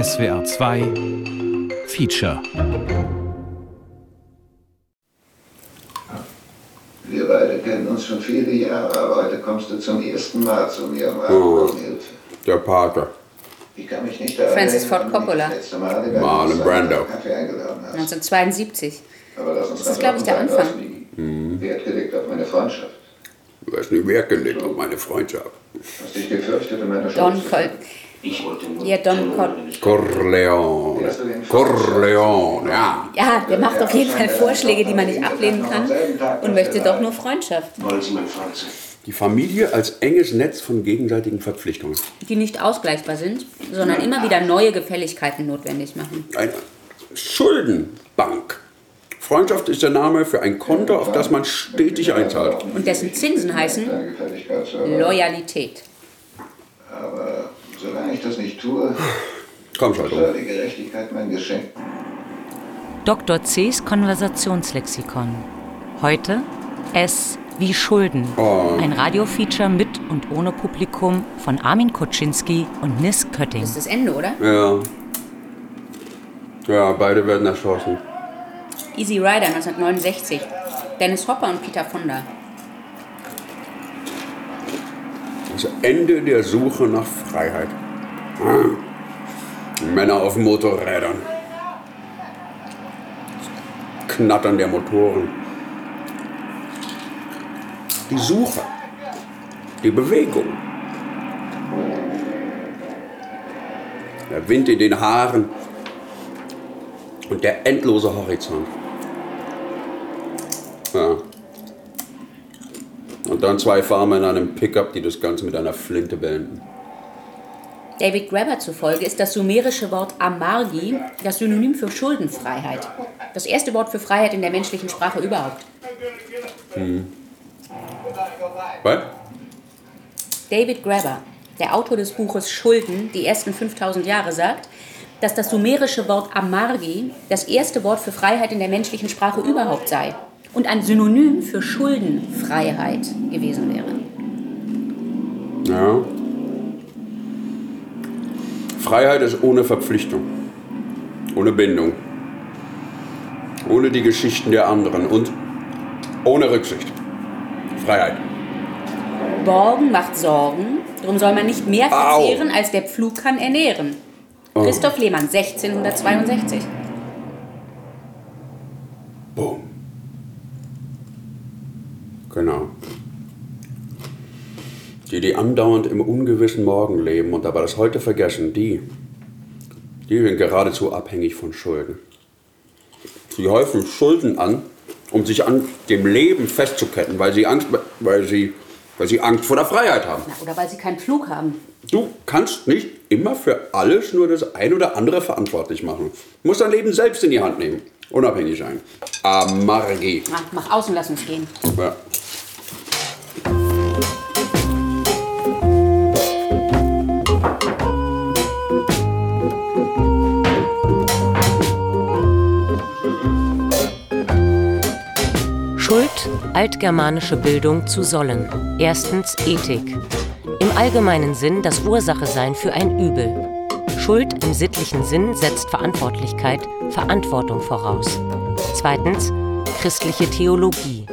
SWR 2 Feature Wir beide kennen uns schon viele Jahre, aber heute kommst du zum ersten Mal zu mir um und Hilfe. Der Pater. Ich kann mich nicht daran Francis Ford Coppola. Marlon Brando. Kaffee eingeladen hast. 1972. Aber lass uns Das ist, ganz glaub ich, der Anfang. Ausliegen. Wert gelegt auf meine Freundschaft. Du hast nie Wert gelegt auf meine Freundschaft. Hast dich gefürchtet um meine Don Schuld. Col ja, Don Col Corleone. Corleone, ja. ja, der macht auf jeden Fall Vorschläge, die man nicht ablehnen kann und möchte doch nur Freundschaft? Die Familie als enges Netz von gegenseitigen Verpflichtungen. die nicht ausgleichbar sind, sondern immer wieder neue Gefälligkeiten notwendig machen. Eine Schuldenbank. Freundschaft ist der Name für ein Konto, auf das man stetig einzahlt. Und dessen Zinsen heißen. Loyalität. Aber solange ich das nicht tue, Komm, Schaltung. soll die Gerechtigkeit mein Geschenk. Dr. C.'s Konversationslexikon. Heute S wie Schulden. Ein Radiofeature mit und ohne Publikum von Armin Kuczynski und Nis Kötting. Das ist das Ende, oder? Ja. Ja, beide werden erschossen. Easy Rider 1969. Dennis Hopper und Peter Fonda. Das Ende der Suche nach Freiheit. Ah. Männer auf Motorrädern. Knattern der Motoren. Die Suche. Die Bewegung. Der Wind in den Haaren. Und der endlose Horizont. Ja. Und dann zwei Farmer in einem Pickup, die das Ganze mit einer Flinte beenden. David Graeber zufolge ist das sumerische Wort Amargi das Synonym für Schuldenfreiheit. Das erste Wort für Freiheit in der menschlichen Sprache überhaupt. Was? David Graeber, der Autor des Buches Schulden, die ersten 5000 Jahre, sagt, dass das sumerische Wort Amargi das erste Wort für Freiheit in der menschlichen Sprache überhaupt sei und ein Synonym für Schuldenfreiheit gewesen wäre. Ja. Freiheit ist ohne Verpflichtung, ohne Bindung, ohne die Geschichten der anderen und ohne Rücksicht. Freiheit. Borgen macht Sorgen, darum soll man nicht mehr Au. verzehren, als der Pflug kann ernähren. Christoph Lehmann, 1662. Boom. Genau. Die, die andauernd im ungewissen Morgen leben und dabei das Heute vergessen, die, die sind geradezu abhängig von Schulden. Sie häufen Schulden an, um sich an dem Leben festzuketten, weil sie Angst, weil sie, weil sie Angst vor der Freiheit haben. Na, oder weil sie keinen Pflug haben. Du kannst nicht immer für alles nur das ein oder andere verantwortlich machen. Du musst dein Leben selbst in die Hand nehmen. Unabhängig sein. Amargi. Ach, mach aus und lass uns gehen. Ja. Altgermanische Bildung zu sollen. Erstens Ethik. Im allgemeinen Sinn das Ursache-Sein für ein Übel. Schuld im sittlichen Sinn setzt Verantwortlichkeit, Verantwortung voraus. Zweitens christliche Theologie.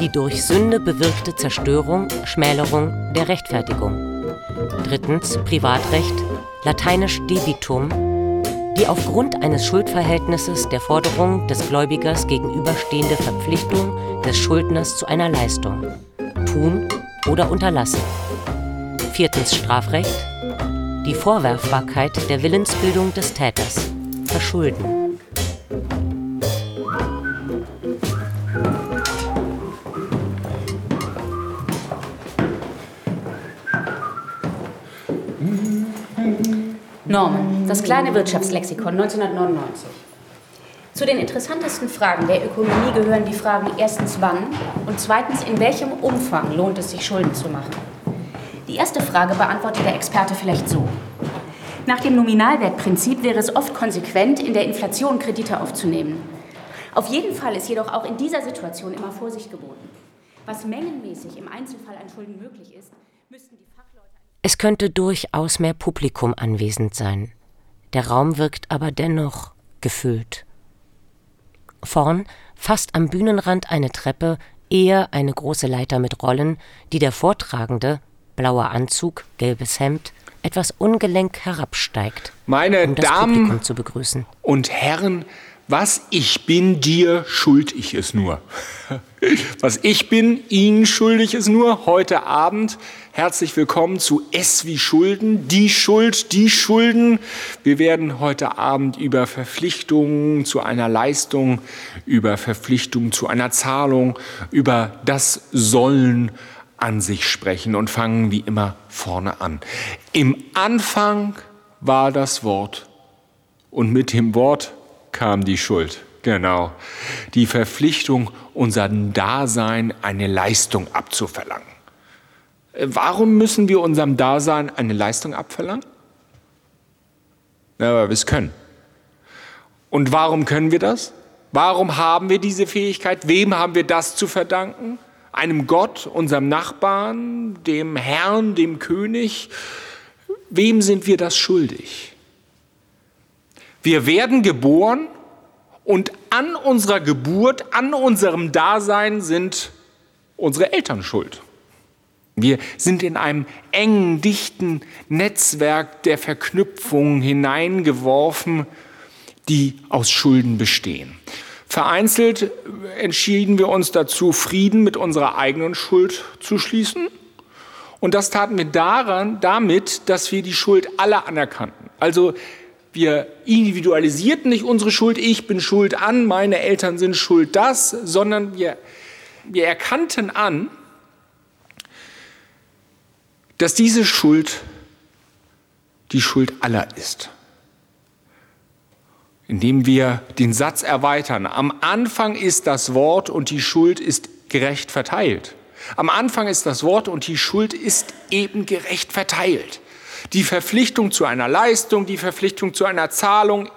Die durch Sünde bewirkte Zerstörung, Schmälerung der Rechtfertigung. Drittens Privatrecht, lateinisch debitum, die aufgrund eines Schuldverhältnisses der Forderung des Gläubigers gegenüberstehende Verpflichtung des Schuldners zu einer Leistung. Tun oder unterlassen. Viertens Strafrecht. Die Vorwerfbarkeit der Willensbildung des Täters. Verschulden. Norman, das kleine Wirtschaftslexikon 1999. Zu den interessantesten Fragen der Ökonomie gehören die Fragen erstens wann und zweitens in welchem Umfang lohnt es sich Schulden zu machen. Die erste Frage beantwortet der Experte vielleicht so. Nach dem Nominalwertprinzip wäre es oft konsequent, in der Inflation Kredite aufzunehmen. Auf jeden Fall ist jedoch auch in dieser Situation immer Vorsicht geboten. Was mengenmäßig im Einzelfall an Schulden möglich ist, müssten die. Es könnte durchaus mehr Publikum anwesend sein. Der Raum wirkt aber dennoch gefüllt. Vorn, fast am Bühnenrand eine Treppe, eher eine große Leiter mit Rollen, die der Vortragende, blauer Anzug, gelbes Hemd, etwas ungelenk herabsteigt, Meine um das Damen Publikum zu begrüßen. und Herren, was ich bin, dir schuld ich es nur. Was ich bin, Ihnen schuldig es nur. Heute Abend herzlich willkommen zu S wie Schulden, die Schuld, die Schulden. Wir werden heute Abend über Verpflichtungen zu einer Leistung, über Verpflichtungen zu einer Zahlung, über das Sollen an sich sprechen und fangen wie immer vorne an. Im Anfang war das Wort und mit dem Wort kam die Schuld. Genau. Die Verpflichtung, unserem Dasein eine Leistung abzuverlangen. Äh, Warum müssen wir unserem Dasein eine Leistung abverlangen? Na, weil wir es können. Und warum können wir das? Warum haben wir diese Fähigkeit? Wem haben wir das zu verdanken? Einem Gott, unserem Nachbarn, dem Herrn, dem König? Wem sind wir das schuldig? Wir werden geboren und an unserer Geburt, an unserem Dasein sind unsere Eltern schuld. Wir sind in einem engen, dichten Netzwerk der Verknüpfungen hineingeworfen, die aus Schulden bestehen. Vereinzelt entschieden wir uns dazu, Frieden mit unserer eigenen Schuld zu schließen. Und das taten wir daran, damit, dass wir die Schuld aller anerkannten. Also wir individualisierten nicht unsere Schuld, ich bin schuld an, meine Eltern sind schuld das, sondern wir, wir erkannten an, dass diese Schuld die Schuld aller ist. Indem wir den Satz erweitern, am Anfang ist das Wort und die Schuld ist gerecht verteilt. Am Anfang ist das Wort und die Schuld ist eben gerecht verteilt. Die Verpflichtung zu einer Leistung, die Verpflichtung zu einer Zahlung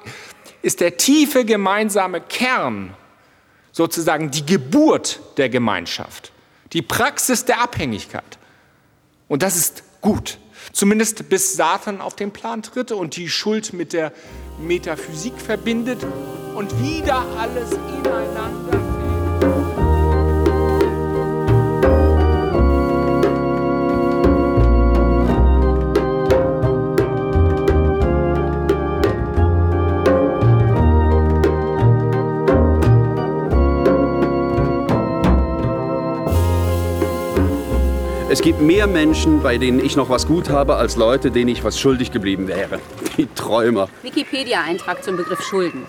ist der tiefe gemeinsame Kern, sozusagen die Geburt der Gemeinschaft, die Praxis der Abhängigkeit. Und das ist gut, zumindest bis Satan auf den Plan tritt und die Schuld mit der Metaphysik verbindet und wieder alles ineinander Es gibt mehr Menschen, bei denen ich noch was gut habe, als Leute, denen ich was schuldig geblieben wäre. Die Träumer. Wikipedia-Eintrag zum Begriff Schulden.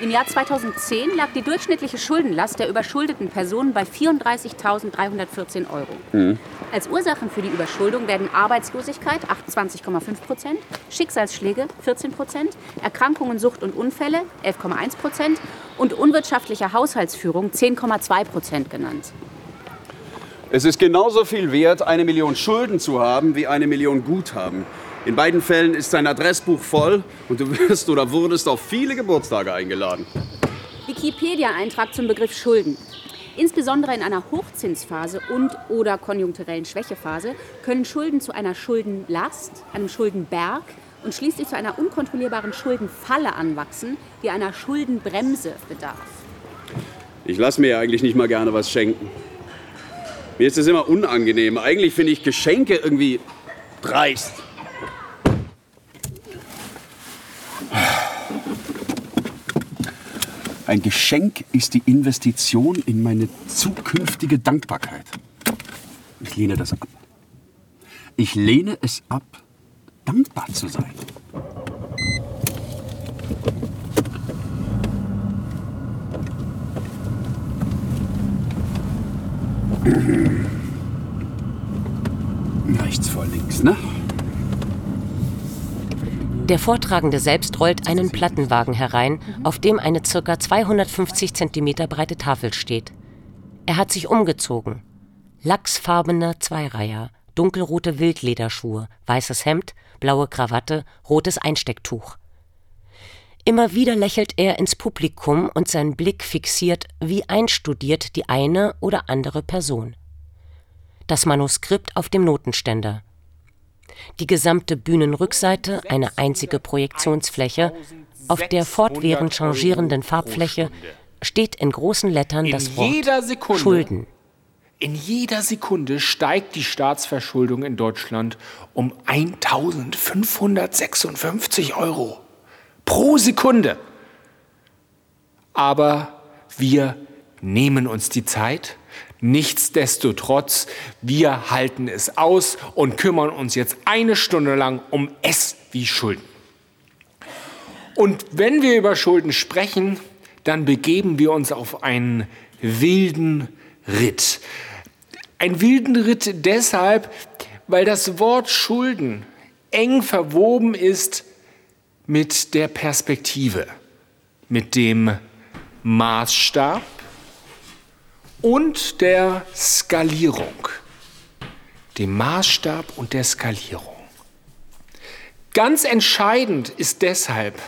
Im Jahr 2010 lag die durchschnittliche Schuldenlast der überschuldeten Personen bei 34.314 Euro. Als Ursachen für die Überschuldung werden Arbeitslosigkeit 28,5 Prozent, Schicksalsschläge 14 Prozent, Erkrankungen, Sucht und Unfälle 11,1 Prozent und unwirtschaftliche Haushaltsführung 10,2 Prozent genannt. Es ist genauso viel wert, eine Million Schulden zu haben, wie eine Million Guthaben. In beiden Fällen ist dein Adressbuch voll und du wirst oder wurdest auf viele Geburtstage eingeladen. Wikipedia-Eintrag zum Begriff Schulden. Insbesondere in einer Hochzinsphase und oder konjunkturellen Schwächephase können Schulden zu einer Schuldenlast, einem Schuldenberg und schließlich zu einer unkontrollierbaren Schuldenfalle anwachsen, die einer Schuldenbremse bedarf. Ich lasse mir ja eigentlich nicht mal gerne was schenken. Mir ist das immer unangenehm. Eigentlich finde ich Geschenke irgendwie dreist. Ein Geschenk ist die Investition in meine zukünftige Dankbarkeit. Ich lehne das ab. Ich lehne es ab, dankbar zu sein. Rechts vor links, ne? Der Vortragende selbst rollt einen Plattenwagen herein, auf dem eine ca. 250 cm breite Tafel steht. Er hat sich umgezogen. Lachsfarbener Zweireiher, dunkelrote Wildlederschuhe, weißes Hemd, blaue Krawatte, rotes Einstecktuch. Immer wieder lächelt er ins Publikum und sein Blick fixiert wie einstudiert die eine oder andere Person. Das Manuskript auf dem Notenständer. Die gesamte Bühnenrückseite, eine einzige Projektionsfläche, auf der fortwährend changierenden Farbfläche steht in großen Lettern das Wort. Schulden. In jeder Sekunde steigt die Staatsverschuldung in Deutschland um 1556 Euro. Pro Sekunde. Aber wir nehmen uns die Zeit. Nichtsdestotrotz, wir halten es aus und kümmern uns jetzt eine Stunde lang um S wie Schulden. Und wenn wir über Schulden sprechen, dann begeben wir uns auf einen wilden Ritt. Ein wilden Ritt deshalb, weil das Wort Schulden eng verwoben ist mit der Perspektive, mit dem Maßstab und der Skalierung. Dem Maßstab und der Skalierung. Ganz entscheidend ist deshalb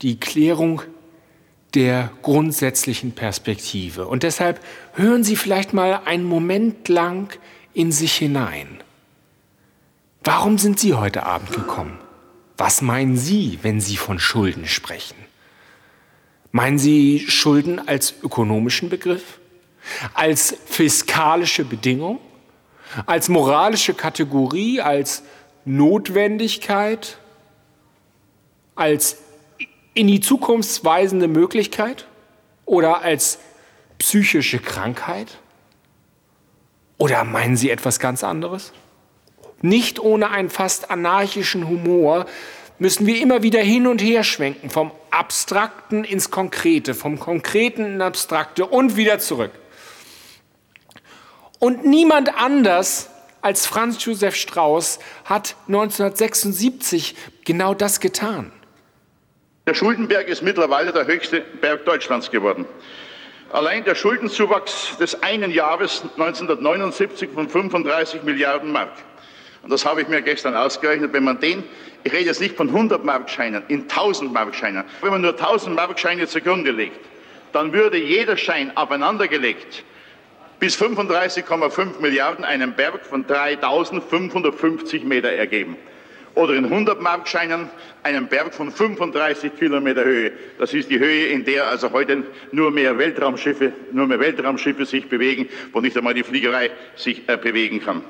die Klärung der grundsätzlichen Perspektive. Und deshalb hören Sie vielleicht mal einen Moment lang in sich hinein. Warum sind Sie heute Abend gekommen? Was meinen Sie, wenn Sie von Schulden sprechen? Meinen Sie Schulden als ökonomischen Begriff? Als fiskalische Bedingung? Als moralische Kategorie? Als Notwendigkeit? Als in die Zukunft weisende Möglichkeit? Oder als psychische Krankheit? Oder meinen Sie etwas ganz anderes? Nicht ohne einen fast anarchischen Humor müssen wir immer wieder hin und her schwenken, vom Abstrakten ins Konkrete, vom Konkreten ins Abstrakte und wieder zurück. Und niemand anders als Franz Josef Strauß hat 1976 genau das getan. Der Schuldenberg ist mittlerweile der höchste Berg Deutschlands geworden. Allein der Schuldenzuwachs des einen Jahres 1979 von 35 Milliarden Mark. Und das habe ich mir gestern ausgerechnet. Wenn man den, ich rede jetzt nicht von 100 Markscheinen, in 1000 Markscheinen, wenn man nur 1000 Markscheine zugrunde legt, dann würde jeder Schein aufeinandergelegt bis 35,5 Milliarden einen Berg von 3550 Meter ergeben. Oder in 100 Markscheinen einen Berg von 35 Kilometer Höhe. Das ist die Höhe, in der also heute nur mehr Weltraumschiffe, nur mehr Weltraumschiffe sich bewegen, wo nicht einmal die Fliegerei sich äh, bewegen kann.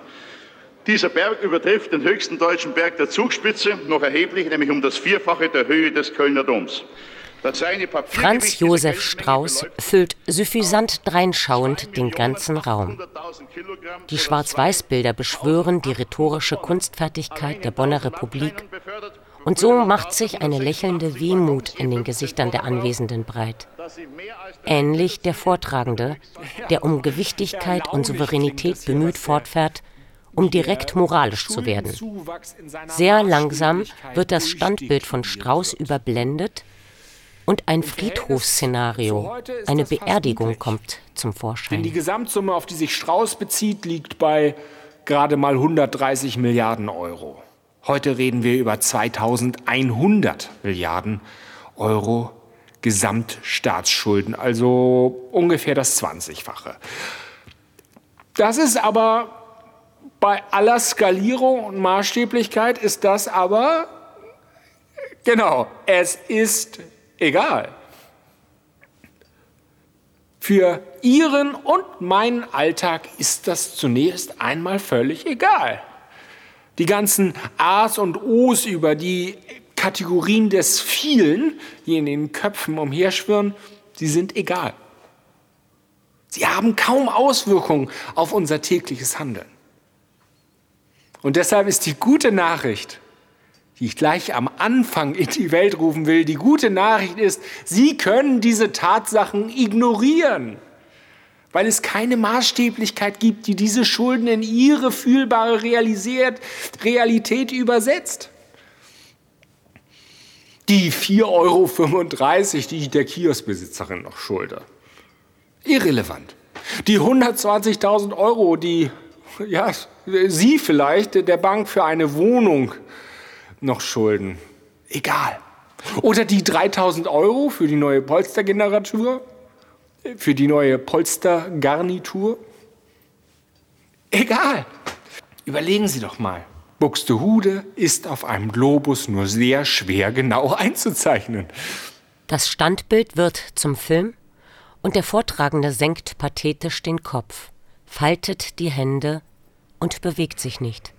Dieser Berg übertrifft den höchsten deutschen Berg der Zugspitze noch erheblich, nämlich um das Vierfache der Höhe des Kölner Doms. Franz Josef Strauß füllt suffisant dreinschauend den ganzen Raum. Die Schwarz-Weiß-Bilder beschwören die rhetorische Kunstfertigkeit der Bonner Republik und so macht sich eine lächelnde Wehmut in den Gesichtern der Anwesenden breit. Ähnlich der Vortragende, der um Gewichtigkeit und Souveränität bemüht fortfährt, um direkt moralisch zu werden. Sehr langsam wird das Standbild von Strauß überblendet und ein Friedhofsszenario, eine Beerdigung kommt zum Vorschein. Denn die Gesamtsumme, auf die sich Strauß bezieht, liegt bei gerade mal 130 Milliarden Euro. Heute reden wir über 2100 Milliarden Euro Gesamtstaatsschulden, also ungefähr das 20-fache. Das ist aber bei aller Skalierung und Maßstäblichkeit ist das aber, genau, es ist egal. Für Ihren und meinen Alltag ist das zunächst einmal völlig egal. Die ganzen A's und O's über die Kategorien des vielen, die in den Köpfen umherschwirren, die sind egal. Sie haben kaum Auswirkungen auf unser tägliches Handeln. Und deshalb ist die gute Nachricht, die ich gleich am Anfang in die Welt rufen will. Die gute Nachricht ist, Sie können diese Tatsachen ignorieren, weil es keine Maßstäblichkeit gibt, die diese Schulden in ihre fühlbare Realität übersetzt. Die 4,35 Euro, die ich der Kioskbesitzerin noch schulde. Irrelevant. Die 120.000 Euro, die ja, Sie vielleicht der Bank für eine Wohnung noch schulden. Egal. Oder die 3000 Euro für die neue Polstergeneratur, für die neue Polstergarnitur. Egal. Überlegen Sie doch mal. Buxtehude ist auf einem Globus nur sehr schwer genau einzuzeichnen. Das Standbild wird zum Film und der Vortragende senkt pathetisch den Kopf, faltet die Hände und bewegt sich nicht.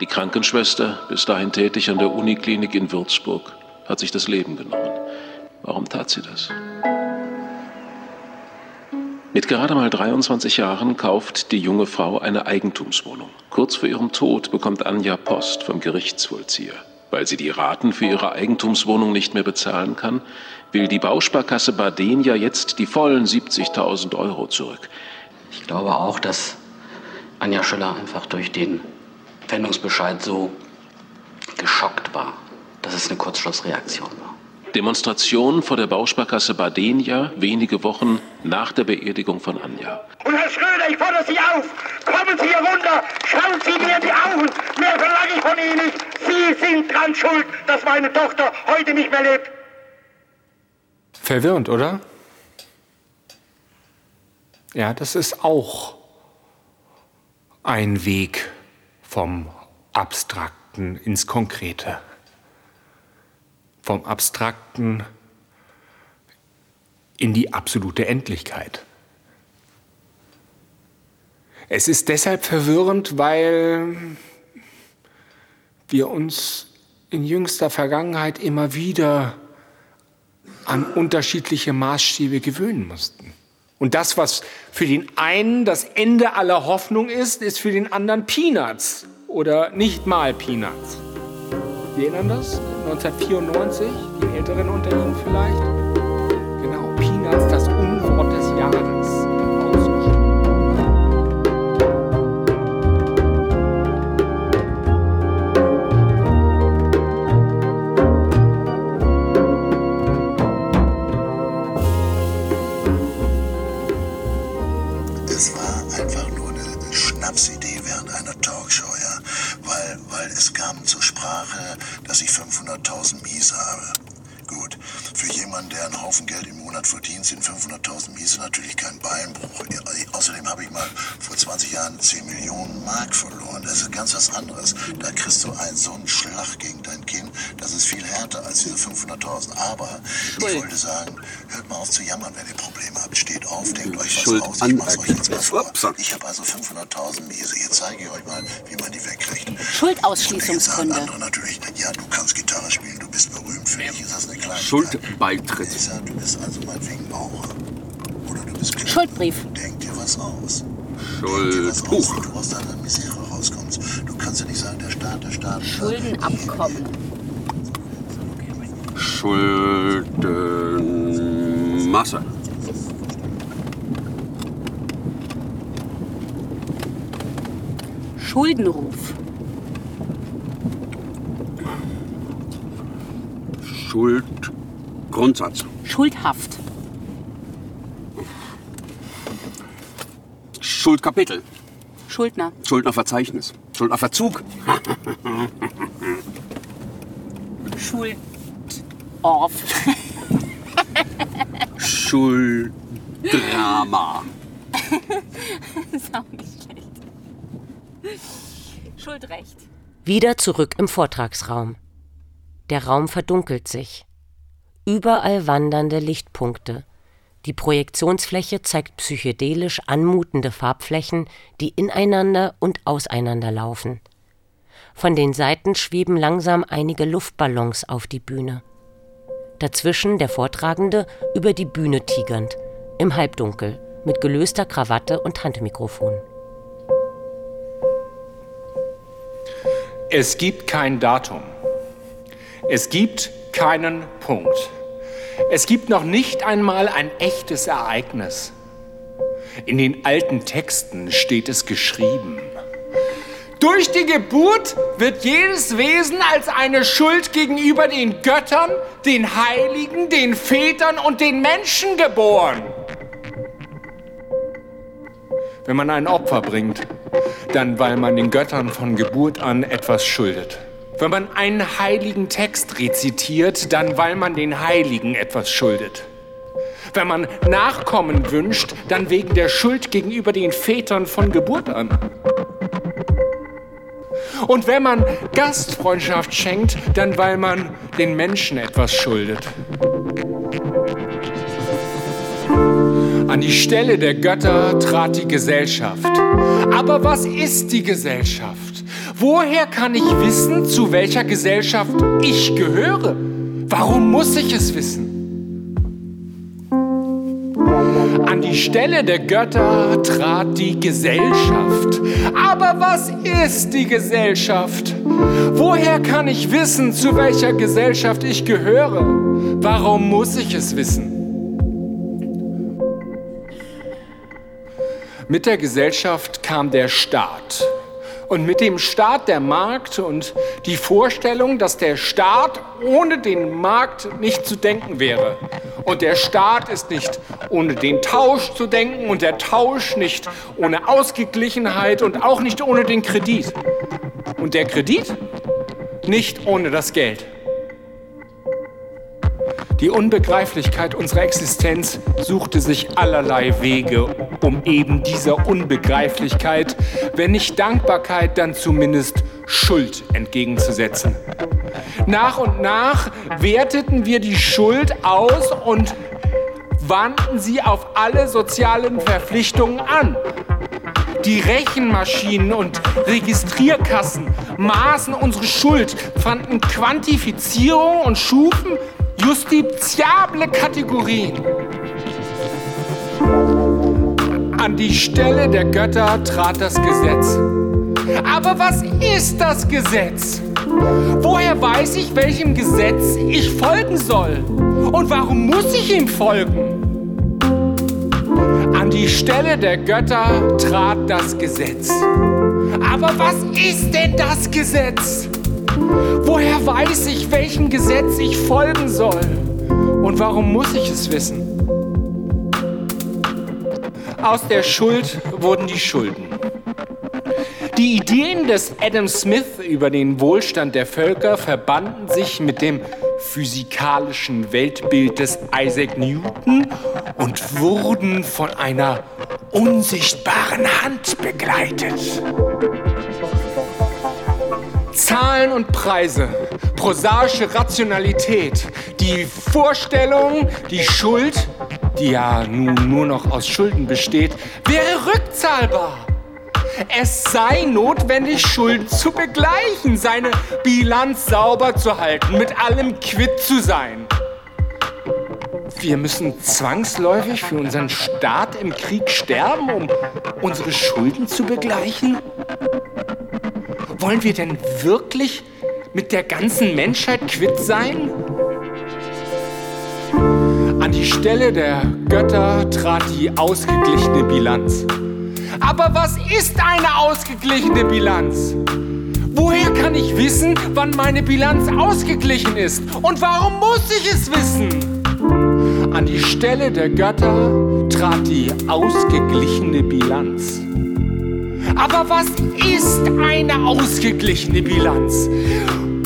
Die Krankenschwester, bis dahin tätig an der Uniklinik in Würzburg, hat sich das Leben genommen. Warum tat sie das? Mit gerade mal 23 Jahren kauft die junge Frau eine Eigentumswohnung. Kurz vor ihrem Tod bekommt Anja Post vom Gerichtsvollzieher. Weil sie die Raten für ihre Eigentumswohnung nicht mehr bezahlen kann, will die Bausparkasse Baden ja jetzt die vollen 70.000 Euro zurück. Ich glaube auch, dass Anja Schüller einfach durch den Pfändungsbescheid so geschockt war, dass es eine Kurzschlussreaktion war. Demonstration vor der Bausparkasse Badenia wenige Wochen nach der Beerdigung von Anja. Und Herr Schröder, ich fordere Sie auf, kommen Sie hier runter, schauen Sie mir in die Augen, mehr verlange ich von Ihnen nicht. Sie sind dran schuld, dass meine Tochter heute nicht mehr lebt. Verwirrend, oder? Ja, das ist auch ein Weg vom Abstrakten ins Konkrete. Vom Abstrakten in die absolute Endlichkeit. Es ist deshalb verwirrend, weil wir uns in jüngster Vergangenheit immer wieder an unterschiedliche Maßstäbe gewöhnen mussten. Und das, was für den einen das Ende aller Hoffnung ist, ist für den anderen Peanuts oder nicht mal Peanuts. Sie erinnern das? 1994, die Älteren unter Ihnen vielleicht? Schuld aus. Ich mach's euch jetzt mal vor. Upsa. Ich habe also 500.000 Miese. Jetzt zeige ich euch mal, wie man die wegkriegt. Und jetzt Schuldausschließungsgründe. andere natürlich, ja, du kannst Gitarre spielen, du bist berühmt. Für dich ist das eine Kleinigkeit. Schuldbeitritt. Lisa, du bist also meinetwegen Bauer. Oder du bist Klempner. Schuldbrief. Denk dir was aus. Schuldbuch. du aus deiner Misere rauskommst. Du kannst ja nicht sagen, der Staat, der Staat. Schuldenabkommen. Schuldenmasse. Schuldenruf. Schuldgrundsatz. Schuldhaft. Schuldkapitel. Schuldner. Schuldnerverzeichnis. Schuldnerverzug. Schuldorf. Schulddrama. ist auch nicht. Schuldrecht. Wieder zurück im Vortragsraum. Der Raum verdunkelt sich. Überall wandernde Lichtpunkte. Die Projektionsfläche zeigt psychedelisch anmutende Farbflächen, die ineinander und auseinanderlaufen. Von den Seiten schweben langsam einige Luftballons auf die Bühne. Dazwischen der Vortragende über die Bühne tigernd, im Halbdunkel, mit gelöster Krawatte und Handmikrofon. Es gibt kein Datum. Es gibt keinen Punkt. Es gibt noch nicht einmal ein echtes Ereignis. In den alten Texten steht es geschrieben. Durch die Geburt wird jedes Wesen als eine Schuld gegenüber den Göttern, den Heiligen, den Vätern und den Menschen geboren. Wenn man ein Opfer bringt, dann weil man den Göttern von Geburt an etwas schuldet. Wenn man einen heiligen Text rezitiert, dann weil man den Heiligen etwas schuldet. Wenn man Nachkommen wünscht, dann wegen der Schuld gegenüber den Vätern von Geburt an. Und wenn man Gastfreundschaft schenkt, dann weil man den Menschen etwas schuldet. An die Stelle der Götter trat die Gesellschaft. Aber was ist die Gesellschaft? Woher kann ich wissen, zu welcher Gesellschaft ich gehöre? Warum muss ich es wissen? An die Stelle der Götter trat die Gesellschaft. Aber was ist die Gesellschaft? Woher kann ich wissen, zu welcher Gesellschaft ich gehöre? Warum muss ich es wissen? Mit der Gesellschaft kam der Staat. Und mit dem Staat der Markt und die Vorstellung, dass der Staat ohne den Markt nicht zu denken wäre. Und der Staat ist nicht ohne den Tausch zu denken und der Tausch nicht ohne Ausgeglichenheit und auch nicht ohne den Kredit. Und der Kredit nicht ohne das Geld. Die Unbegreiflichkeit unserer Existenz suchte sich allerlei Wege, um eben dieser Unbegreiflichkeit, wenn nicht Dankbarkeit, dann zumindest Schuld entgegenzusetzen. Nach und nach werteten wir die Schuld aus und wandten sie auf alle sozialen Verpflichtungen an. Die Rechenmaschinen und Registrierkassen maßen unsere Schuld, fanden Quantifizierung und schufen justiziable Kategorien. An die Stelle der Götter trat das Gesetz. Aber was ist das Gesetz? Woher weiß ich, welchem Gesetz ich folgen soll? Und warum muss ich ihm folgen? An die Stelle der Götter trat das Gesetz. Aber was ist denn das Gesetz? Weiß ich, welchem Gesetz ich folgen soll? Und warum muss ich es wissen? Aus der Schuld wurden die Schulden. Die Ideen des Adam Smith über den Wohlstand der Völker verbanden sich mit dem physikalischen Weltbild des Isaac Newton und wurden von einer unsichtbaren Hand begleitet. Zahlen und Preise, prosaische Rationalität, die Vorstellung, die Schuld, die ja nun nur noch aus Schulden besteht, wäre rückzahlbar. Es sei notwendig, Schulden zu begleichen, seine Bilanz sauber zu halten, mit allem quitt zu sein. Wir müssen zwangsläufig für unseren Staat im Krieg sterben, um unsere Schulden zu begleichen? Wollen wir denn wirklich mit der ganzen Menschheit quitt sein? An die Stelle der Götter trat die ausgeglichene Bilanz. Aber was ist eine ausgeglichene Bilanz? Woher kann ich wissen, wann meine Bilanz ausgeglichen ist? Und warum muss ich es wissen? An die Stelle der Götter trat die ausgeglichene Bilanz. Aber was ist eine ausgeglichene Bilanz?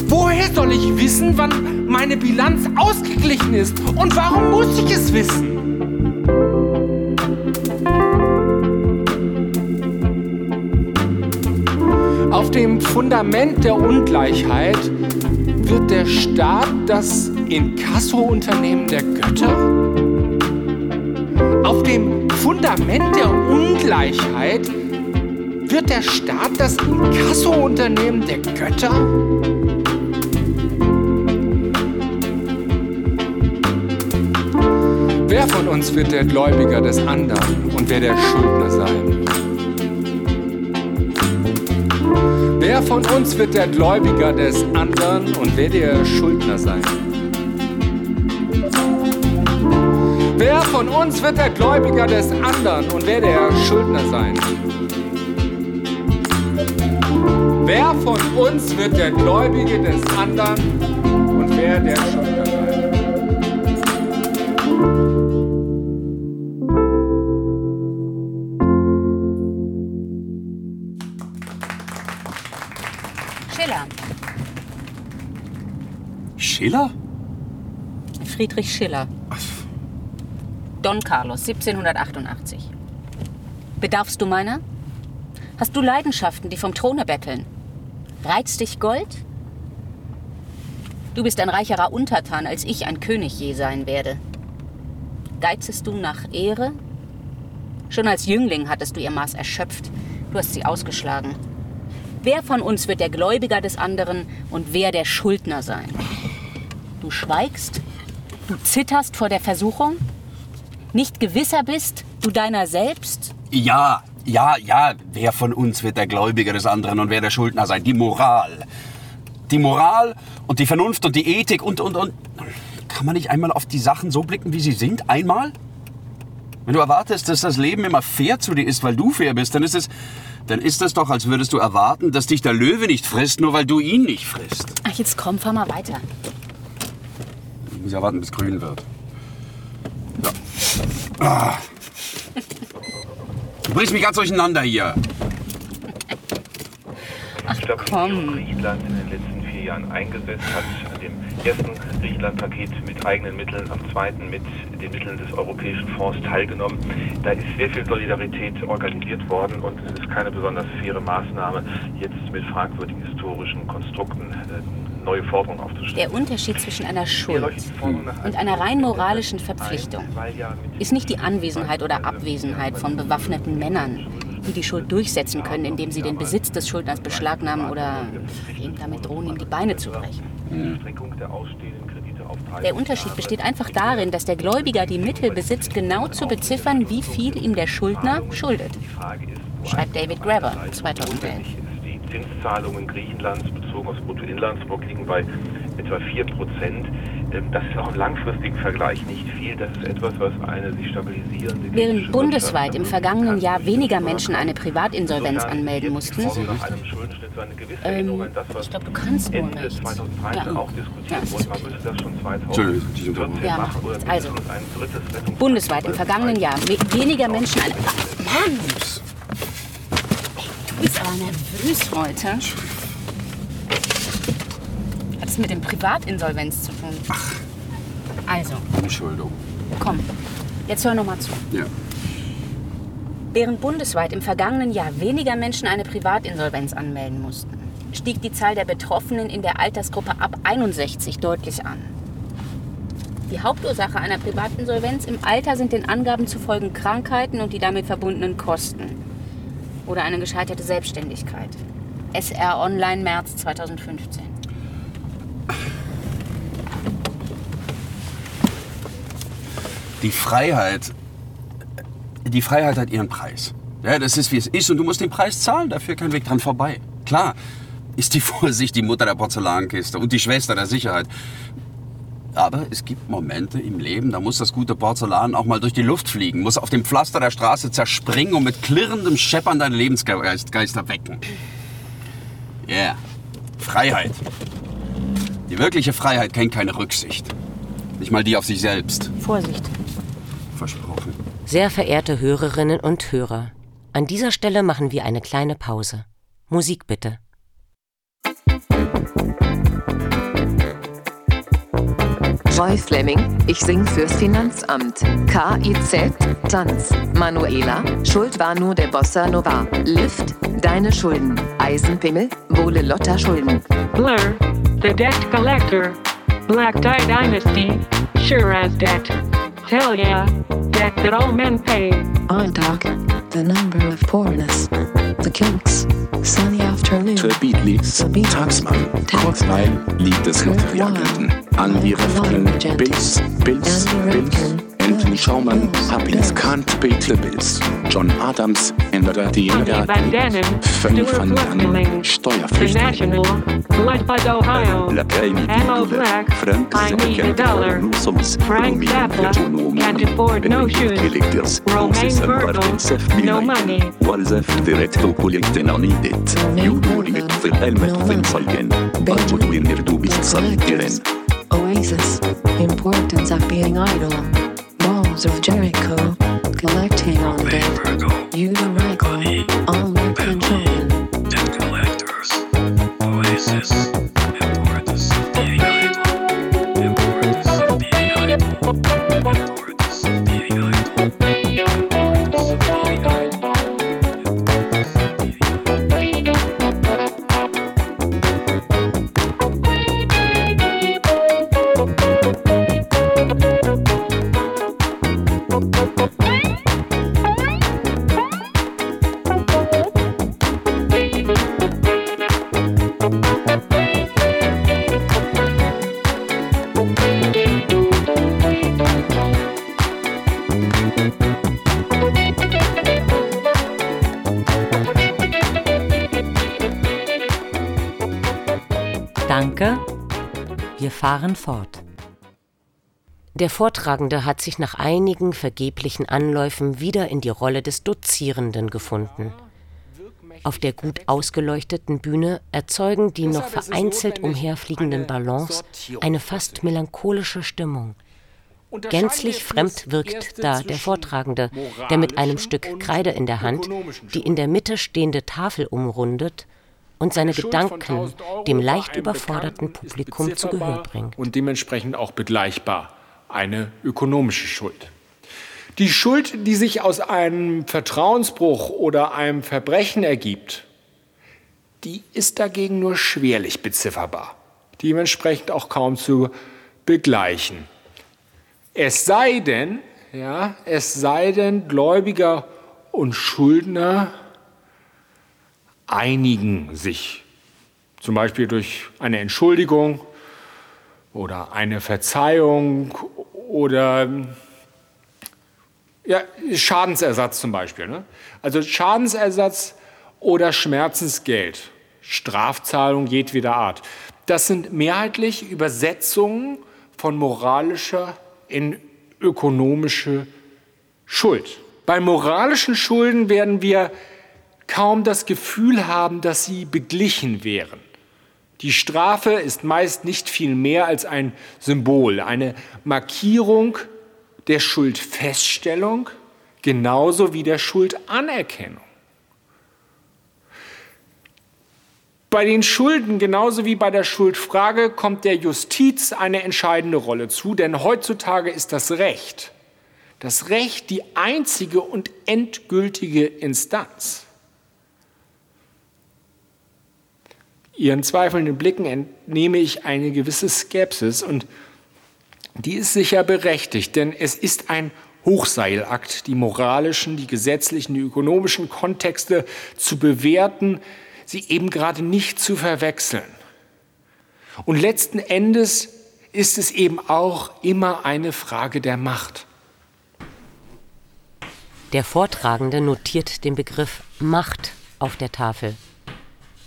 Woher soll ich wissen, wann meine Bilanz ausgeglichen ist? Und warum muss ich es wissen? Auf dem Fundament der Ungleichheit wird der Staat das Inkasso-Unternehmen der Götter? Auf dem Fundament der Ungleichheit wird der Staat das Inkasso-Unternehmen der Götter? Wer von uns wird der Gläubiger des anderen und wer der Schuldner sein? Wer von uns wird der Gläubiger des anderen und wer der Schuldner sein? Wer von uns wird der Gläubiger des anderen und wer der Schuldner sein? Wer von uns wird der Gläubige des anderen und wer der Schuldner sein? Schiller. Schiller? Friedrich Schiller. Don Carlos, 1788. Bedarfst du meiner? Hast du Leidenschaften, die vom Throne betteln? Reizt dich Gold? Du bist ein reicherer Untertan, als ich ein König je sein werde. Geizest du nach Ehre? Schon als Jüngling hattest du ihr Maß erschöpft. Du hast sie ausgeschlagen. Wer von uns wird der Gläubiger des anderen und wer der Schuldner sein? Du schweigst? Du zitterst vor der Versuchung? Nicht gewisser bist, du deiner selbst? Ja, ja, ja, wer von uns wird der Gläubiger des anderen und wer der Schuldner sein? Die Moral. Die Moral und die Vernunft und die Ethik und, und, und. Kann man nicht einmal auf die Sachen so blicken, wie sie sind? Einmal? Wenn du erwartest, dass das Leben immer fair zu dir ist, weil du fair bist, dann ist es, dann ist das doch, als würdest du erwarten, dass dich der Löwe nicht frisst, nur weil du ihn nicht frisst. Ach, jetzt komm, fahr mal weiter. Ich muss ja warten, bis grün wird. Ja. Ah. Du bringst mich ganz durcheinander hier. Ach, Ich glaube, komm. Griechenland in den letzten vier Jahren eingesetzt hat, an dem ersten Griechenland-Paket mit eigenen Mitteln, am zweiten mit den Mitteln des Europäischen Fonds teilgenommen. Da ist sehr viel Solidarität organisiert worden und es ist keine besonders faire Maßnahme, jetzt mit fragwürdigen historischen Konstrukten äh, neue Forderungen aufzustellen. Der Unterschied zwischen einer Schuld und einer rein moralischen Verpflichtung ist nicht die Anwesenheit oder Abwesenheit von bewaffneten Männern, die die Schuld durchsetzen können, indem sie den Besitz des Schuldners beschlagnahmen oder ihm damit drohen, ihm die Beine zu brechen. Der Unterschied besteht einfach darin, dass der Gläubiger die Mittel besitzt, genau zu beziffern, wie viel ihm der Schuldner schuldet. Schreibt David Graeber 2011. Die Zinszahlungen Griechenlands bezogen aufs Bruttoinlandsprodukt liegen bei etwa 4 Prozent. Ähm, Das ist auch im langfristigen Vergleich nicht viel. Das ist etwas, was eine sich stabilisierende Während bundesweit im vergangenen Jahr weniger Menschen eine Privatinsolvenz anmelden mussten, ähm, ich glaube, du kannst nur. 2013 Ja. auch diskutiert wurde. Man müsste das schon Entschuldigung, die 2014 Ja, also, bundesweit im vergangenen Jahr we weniger Menschen eine... Mann! Aber nervös heute. Hat es mit dem Privatinsolvenz zu tun? Ach. Also, Entschuldung. komm, jetzt hör noch mal zu. Ja. Während bundesweit im vergangenen Jahr weniger Menschen eine Privatinsolvenz anmelden mussten, stieg die Zahl der Betroffenen in der Altersgruppe ab 61 deutlich an. Die Hauptursache einer Privatinsolvenz im Alter sind den Angaben zufolge Krankheiten und die damit verbundenen Kosten. Oder eine gescheiterte Selbstständigkeit. SR Online März 2015. Die Freiheit, die Freiheit hat ihren Preis. Ja, das ist wie es ist und du musst den Preis zahlen, dafür kein Weg dran vorbei. Klar ist die Vorsicht die Mutter der Porzellankiste und die Schwester der Sicherheit. Aber es gibt Momente im Leben, da muss das gute Porzellan auch mal durch die Luft fliegen, muss auf dem Pflaster der Straße zerspringen und mit klirrendem Scheppern deinen Lebensgeist Geist erwecken. Ja, yeah. Freiheit. Die wirkliche Freiheit kennt keine Rücksicht. Nicht mal die auf sich selbst. Vorsicht. Versprochen. Sehr verehrte Hörerinnen und Hörer, an dieser Stelle machen wir eine kleine Pause. Musik bitte. Joy Fleming, ich sing fürs Finanzamt. KIZ, Tanz. Manuela, Schuld war nur der Bossa Nova. Lift, deine Schulden. Eisenpimmel, Wohle Lotta Schulden. Blur, the debt collector. Black Tie Dynasty, sure as debt. Hell yeah, debt that all men pay. I'm Doc, the number of poorness. The kinks, sunny afternoon. Für Beatles, Taxmann, Kurzweil, Lied des Lotterieagenten. Andi Refrain, Bills, Bills, Bills. Anthony Schaumann, Happiness Can't Be Tribbles, John Adams, Ändere die Daten, Fanny Van Dannen, Steuerpflichtig, Lakai Mididule, Frank Zappica, Nussums, Frank Zappa, Can't Afford No Shoes, Romain Burtle, No Money, Walzef Diretto Collecten on Edit, helmet, Elmet Vinsalgen, Budget Winner Dubis Salgeren. Oasis, importance of being idle. Walls of Jericho, collecting on debt. You the Michael, all my control. Oasis, Wir fahren fort. Der Vortragende hat sich nach einigen vergeblichen Anläufen wieder in die Rolle des Dozierenden gefunden. Auf der gut ausgeleuchteten Bühne erzeugen die noch vereinzelt umherfliegenden Ballons eine fast melancholische Stimmung. Gänzlich fremd wirkt da der Vortragende, der mit einem Stück Kreide in der Hand die in der Mitte stehende Tafel umrundet und seine Gedanken dem leicht überforderten Publikum zu Gehör bringt. Und dementsprechend auch begleichbar eine ökonomische Schuld. Die Schuld, die sich aus einem Vertrauensbruch oder einem Verbrechen ergibt, die ist dagegen nur schwerlich bezifferbar, dementsprechend auch kaum zu begleichen. Es sei denn, ja, es sei denn, Gläubiger und Schuldner einigen sich, zum Beispiel durch eine Entschuldigung oder eine Verzeihung oder ja, Schadensersatz zum Beispiel. Ne? Also Schadensersatz oder Schmerzensgeld, Strafzahlung jedweder Art. Das sind mehrheitlich Übersetzungen von moralischer in ökonomische Schuld. Bei moralischen Schulden werden wir kaum das Gefühl haben, dass sie beglichen wären. Die Strafe ist meist nicht viel mehr als ein Symbol, eine Markierung der Schuldfeststellung genauso wie der Schuldanerkennung. Bei den Schulden genauso wie bei der Schuldfrage kommt der Justiz eine entscheidende Rolle zu, denn heutzutage ist das Recht, das Recht die einzige und endgültige Instanz. Ihren zweifelnden Blicken entnehme ich eine gewisse Skepsis und die ist sicher berechtigt, denn es ist ein Hochseilakt, die moralischen, die gesetzlichen, die ökonomischen Kontexte zu bewerten, sie eben gerade nicht zu verwechseln. Und letzten Endes ist es eben auch immer eine Frage der Macht. Der Vortragende notiert den Begriff Macht auf der Tafel.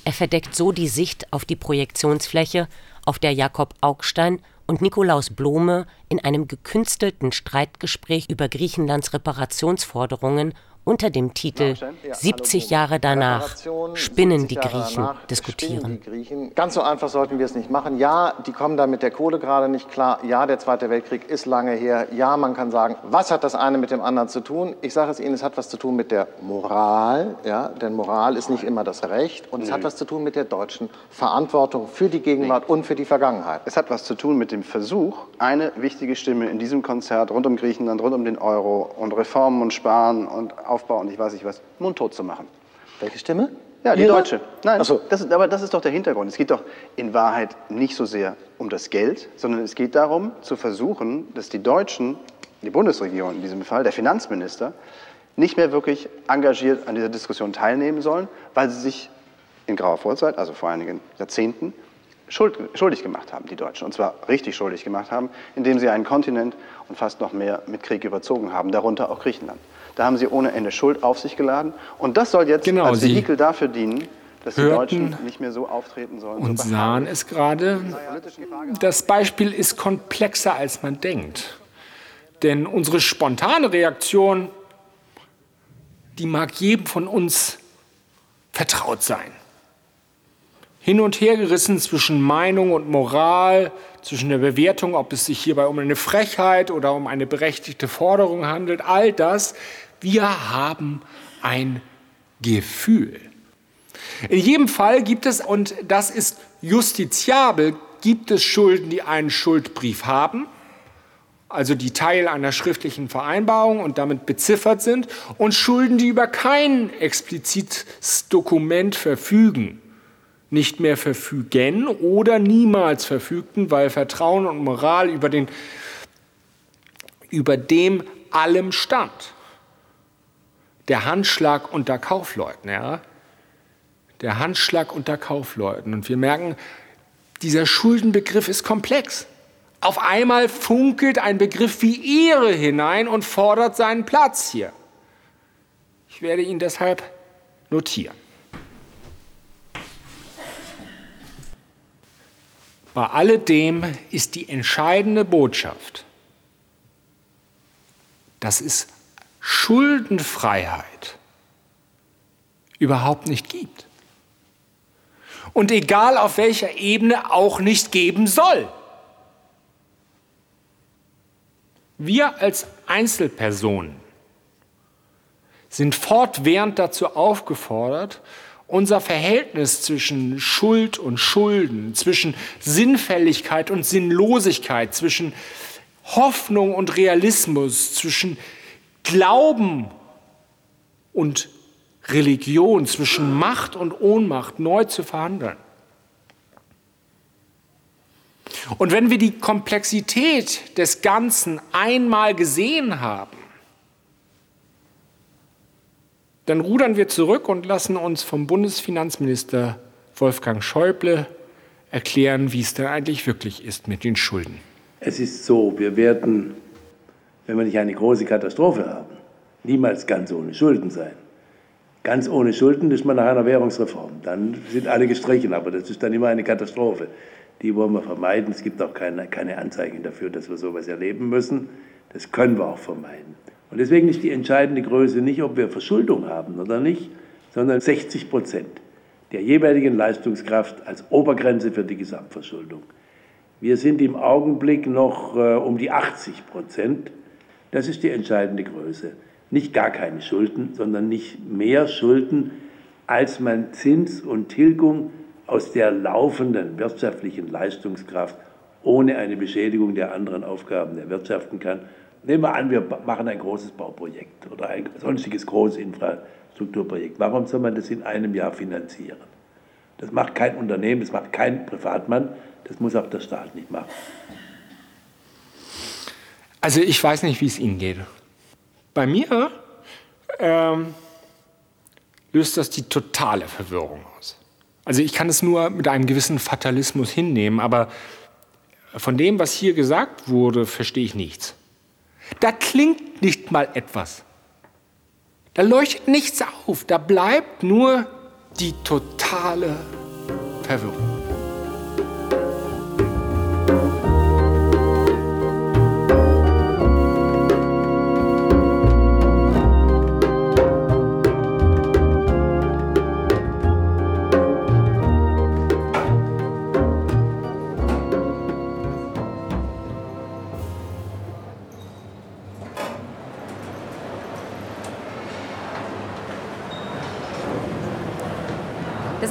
Er verdeckt so die Sicht auf die Projektionsfläche, auf der Jakob Augstein und Nikolaus Blome in einem gekünstelten Streitgespräch über Griechenlands Reparationsforderungen unter dem Titel 70 Jahre danach spinnen die Griechen diskutieren. Ganz so einfach sollten wir es nicht machen. Ja, die kommen da mit der Kohle gerade nicht klar. Ja, der Zweite Weltkrieg ist lange her. Ja, man kann sagen, was hat das eine mit dem anderen zu tun? Ich sage es Ihnen, es hat was zu tun mit der Moral. Ja, denn Moral ist nicht immer das Recht. Und es hat was zu tun mit der deutschen Verantwortung für die Gegenwart und für die Vergangenheit. Es hat was zu tun mit dem Versuch, eine wichtige Stimme in diesem Konzert rund um Griechenland, rund um den Euro und Reformen und Sparen und Aufbau und ich weiß nicht was, mundtot zu machen. Welche Stimme? Ja, die Ihre? deutsche. Nein, so. das ist, aber das ist doch der Hintergrund. Es geht doch in Wahrheit nicht so sehr um das Geld, sondern es geht darum, zu versuchen, dass die Deutschen, die Bundesregierung in diesem Fall, der Finanzminister, nicht mehr wirklich engagiert an dieser Diskussion teilnehmen sollen, weil sie sich in grauer Vorzeit, also vor einigen Jahrzehnten, schuld, schuldig gemacht haben, die Deutschen. Und zwar richtig schuldig gemacht haben, indem sie einen Kontinent und fast noch mehr mit Krieg überzogen haben, darunter auch Griechenland. Da haben sie ohne Ende Schuld auf sich geladen. Und das soll jetzt Genau, als Vehikel dafür dienen, dass die Deutschen nicht mehr so auftreten sollen. Und so sahen es gerade. Das Beispiel ist komplexer, als man denkt. Denn unsere spontane Reaktion, die mag jedem von uns vertraut sein. Hin und her gerissen zwischen Meinung und Moral, zwischen der Bewertung, ob es sich hierbei um eine Frechheit oder um eine berechtigte Forderung handelt, all das, wir haben ein Gefühl. In jedem Fall gibt es, und das ist justiziabel, gibt es Schulden, die einen Schuldbrief haben, also die Teil einer schriftlichen Vereinbarung und damit beziffert sind, und Schulden, die über kein explizites Dokument verfügen, nicht mehr verfügen oder niemals verfügten, weil Vertrauen und Moral über, den, über dem allem stand. Der Handschlag unter Kaufleuten, ja. Der Handschlag unter Kaufleuten. Und wir merken, dieser Schuldenbegriff ist komplex. Auf einmal funkelt ein Begriff wie Ehre hinein und fordert seinen Platz hier. Ich werde ihn deshalb notieren. Bei alledem ist die entscheidende Botschaft, dass es Schuldenfreiheit überhaupt nicht gibt. Und egal auf welcher Ebene auch nicht geben soll. Wir als Einzelpersonen sind fortwährend dazu aufgefordert, unser Verhältnis zwischen Schuld und Schulden, zwischen Sinnfälligkeit und Sinnlosigkeit, zwischen Hoffnung und Realismus, zwischen Glauben und Religion, zwischen Macht und Ohnmacht neu zu verhandeln. Und wenn wir die Komplexität des Ganzen einmal gesehen haben, dann rudern wir zurück und lassen uns vom Bundesfinanzminister Wolfgang Schäuble erklären, wie es denn eigentlich wirklich ist mit den Schulden. Es ist so, wir werden, wenn wir nicht eine große Katastrophe haben, niemals ganz ohne Schulden sein. Ganz ohne Schulden ist man nach einer Währungsreform. Dann sind alle gestrichen, aber das ist dann immer eine Katastrophe. Die wollen wir vermeiden. Es gibt auch keine, keine Anzeichen dafür, dass wir sowas erleben müssen. Das können wir auch vermeiden. Und deswegen ist die entscheidende Größe nicht, ob wir Verschuldung haben oder nicht, sondern 60 Prozent der jeweiligen Leistungskraft als Obergrenze für die Gesamtverschuldung. Wir sind im Augenblick noch äh, um die 80 Prozent. Das ist die entscheidende Größe. Nicht gar keine Schulden, sondern nicht mehr Schulden, als man Zins und Tilgung aus der laufenden wirtschaftlichen Leistungskraft ohne eine Beschädigung der anderen Aufgaben erwirtschaften kann. Nehmen wir an, wir machen ein großes Bauprojekt oder ein sonstiges großes Infrastrukturprojekt. Warum soll man das in einem Jahr finanzieren? Das macht kein Unternehmen, das macht kein Privatmann, das muss auch der Staat nicht machen. Also ich weiß nicht, wie es Ihnen geht. Bei mir ähm, löst das die totale Verwirrung aus. Also ich kann es nur mit einem gewissen Fatalismus hinnehmen, aber von dem, was hier gesagt wurde, verstehe ich nichts. Da klingt nicht mal etwas. Da leuchtet nichts auf. Da bleibt nur die totale Verwirrung.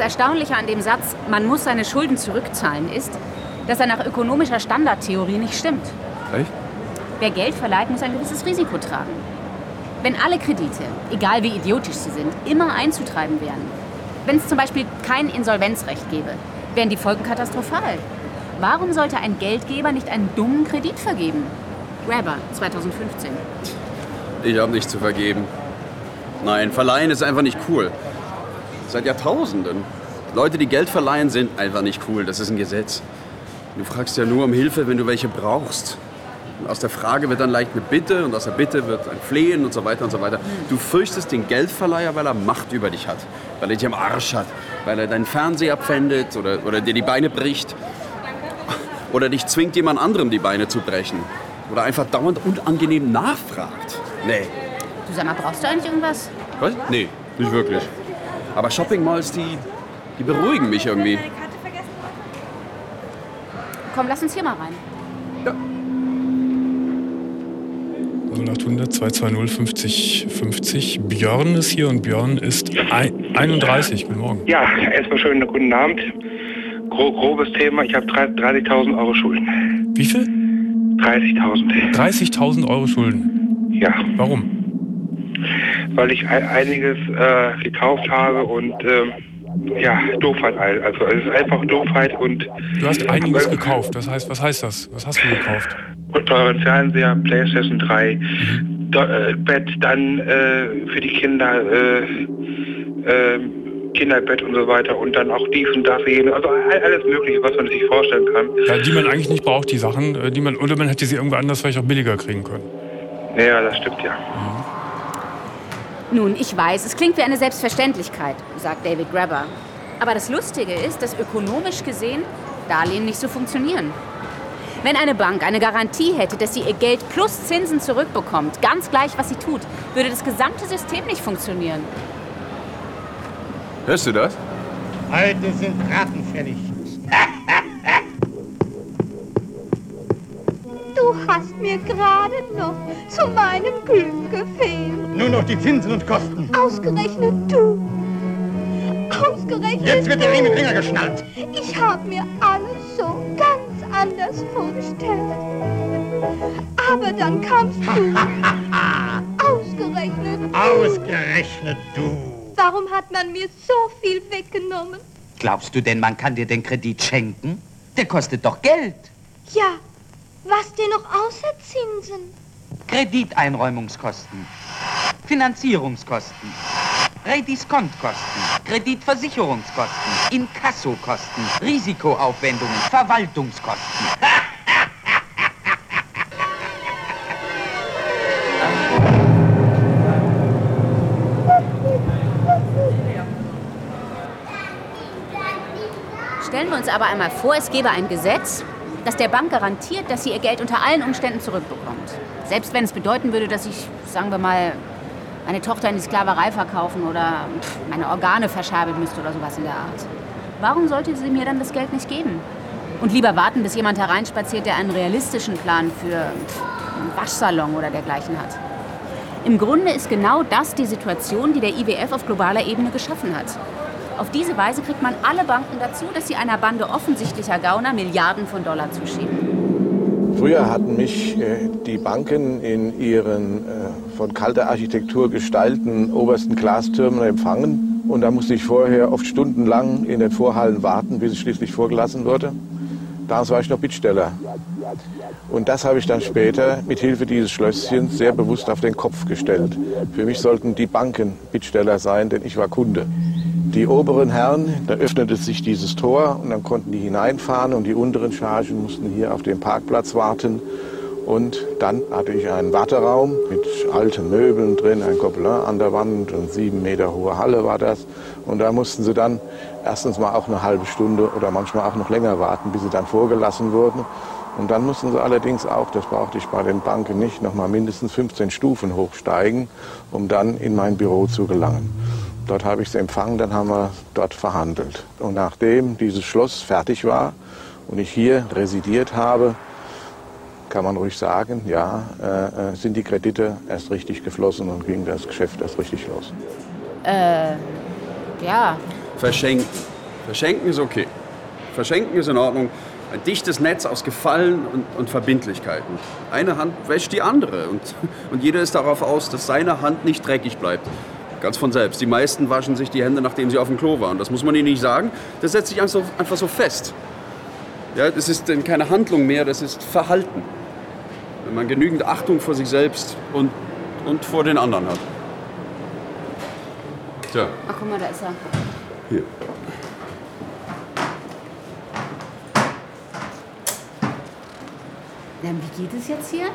Erstaunliche an dem Satz, man muss seine Schulden zurückzahlen, ist, dass er nach ökonomischer Standardtheorie nicht stimmt. Echt? Wer Geld verleiht, muss ein gewisses Risiko tragen. Wenn alle Kredite, egal wie idiotisch sie sind, immer einzutreiben wären, wenn es zum Beispiel kein Insolvenzrecht gäbe, wären die Folgen katastrophal. Warum sollte ein Geldgeber nicht einen dummen Kredit vergeben? Grabber, 2015. Ich habe nichts zu vergeben. Nein, verleihen ist einfach nicht cool. Seit Jahrtausenden. Leute, die Geld verleihen, sind einfach nicht cool. Das ist ein Gesetz. Du fragst ja nur um Hilfe, wenn du welche brauchst. Und aus der Frage wird dann leicht eine Bitte und aus der Bitte wird ein Flehen und so weiter und so weiter. Du fürchtest den Geldverleiher, weil er Macht über dich hat. Weil er dich am Arsch hat. Weil er deinen Fernseher abpfändet oder, oder dir die Beine bricht. Oder dich zwingt, jemand anderem die Beine zu brechen. Oder einfach dauernd unangenehm nachfragt. Nee. Du sag mal, brauchst du eigentlich irgendwas? Was? Nee, nicht wirklich. Aber Shopping-Malls, die, die beruhigen mich irgendwie. Komm, lass uns hier mal rein. 0800 220 50 50. Björn ist hier und Björn ist ein- 31. Guten Morgen. Ja, erstmal schönen guten Abend. Gro grobes Thema, ich habe 30.000 Euro Schulden. Wie viel? 30.000. 30.000 Euro Schulden. Ja. Warum? Weil ich ein, einiges äh, gekauft habe und ähm, ja, Doofheit. Also es ist einfach Doofheit und Du hast einiges gekauft. Das heißt, was heißt das? Was hast du gekauft? und teuren Fernseher, Playstation 3, Do äh, Bett, dann äh, für die Kinder äh, äh, Kinderbett und so weiter und dann auch dies und das jene. Also all- alles Mögliche, was man sich vorstellen kann. Ja, die man eigentlich nicht braucht, die Sachen, äh, die man, oder man hätte sie irgendwo anders vielleicht auch billiger kriegen können. Ja, das stimmt ja. Nun, ich weiß, es klingt wie eine Selbstverständlichkeit, sagt David Grabber. Aber das Lustige ist, dass ökonomisch gesehen Darlehen nicht so funktionieren. Wenn eine Bank eine Garantie hätte, dass sie ihr Geld plus Zinsen zurückbekommt, ganz gleich, was sie tut, würde das gesamte System nicht funktionieren. Hörst du das? Heute sind Raten fällig. Hast mir gerade noch zu meinem Glück gefehlt. Nur noch die Zinsen und Kosten. Ausgerechnet du. Ausgerechnet Jetzt wird der. Ring mit Ringer geschnallt. Ich habe mir alles so ganz anders vorgestellt. Aber dann kamst du. Ausgerechnet du. Ausgerechnet du. Warum hat man mir so viel weggenommen? Glaubst du denn, man kann dir den Kredit schenken? Der kostet doch Geld. Ja, was denn noch außer Zinsen? Krediteinräumungskosten, Finanzierungskosten, Rediskontkosten, Kreditversicherungskosten, Inkassokosten, Risikoaufwendungen, Verwaltungskosten. Stellen wir uns aber einmal vor, es gäbe ein Gesetz, das der Bank garantiert, dass sie ihr Geld unter allen Umständen zurückbekommt. Selbst wenn es bedeuten würde, dass ich, sagen wir mal, meine Tochter in die Sklaverei verkaufen oder meine Organe verscherbeln müsste oder sowas in der Art. Warum sollte sie mir dann das Geld nicht geben? Und lieber warten, bis jemand hereinspaziert, der einen realistischen Plan für einen Waschsalon oder dergleichen hat. Im Grunde ist genau das die Situation, die der IWF auf globaler Ebene geschaffen hat. Auf diese Weise kriegt man alle Banken dazu, dass sie einer Bande offensichtlicher Gauner Milliarden von Dollar zuschieben. Früher hatten mich äh, die Banken in ihren äh, von kalter Architektur gestalten obersten Glastürmen empfangen. Und da musste ich vorher oft stundenlang in den Vorhallen warten, bis ich schließlich vorgelassen wurde. Damals war ich noch Bittsteller. Und das habe ich dann später mit Hilfe dieses Schlösschens sehr bewusst auf den Kopf gestellt. Für mich sollten die Banken Bittsteller sein, denn ich war Kunde. Die oberen Herren, da öffnete sich dieses Tor und dann konnten die hineinfahren und die unteren Chargen mussten hier auf dem Parkplatz warten. Und dann hatte ich einen Warteraum mit alten Möbeln drin, ein Gobelin an der Wand, eine sieben Meter hohe Halle war das. Und da mussten sie dann erstens mal auch eine halbe Stunde oder manchmal auch noch länger warten, bis sie dann vorgelassen wurden. Und dann mussten sie allerdings auch, das brauchte ich bei den Banken nicht, noch mal mindestens 15 Stufen hochsteigen, um dann in mein Büro zu gelangen. Dort habe ich sie empfangen, dann haben wir dort verhandelt. Und nachdem dieses Schloss fertig war und ich hier residiert habe, kann man ruhig sagen, ja, äh, sind die Kredite erst richtig geflossen und ging das Geschäft erst richtig los. Äh, ja. Verschenken. Verschenken ist okay. Verschenken ist in Ordnung. Ein dichtes Netz aus Gefallen und, und Verbindlichkeiten. Eine Hand wäscht die andere und, und jeder ist darauf aus, dass seine Hand nicht dreckig bleibt. Ganz von selbst. Die meisten waschen sich die Hände, nachdem sie auf dem Klo waren. Das muss man ihnen nicht sagen. Das setzt sich einfach so, fest. Ja, das ist dann keine Handlung mehr, das ist Verhalten. Wenn man genügend Achtung vor sich selbst und, und vor den anderen hat. Tja, Ach, guck mal, da ist er. hier. Ja, wie geht es jetzt hier?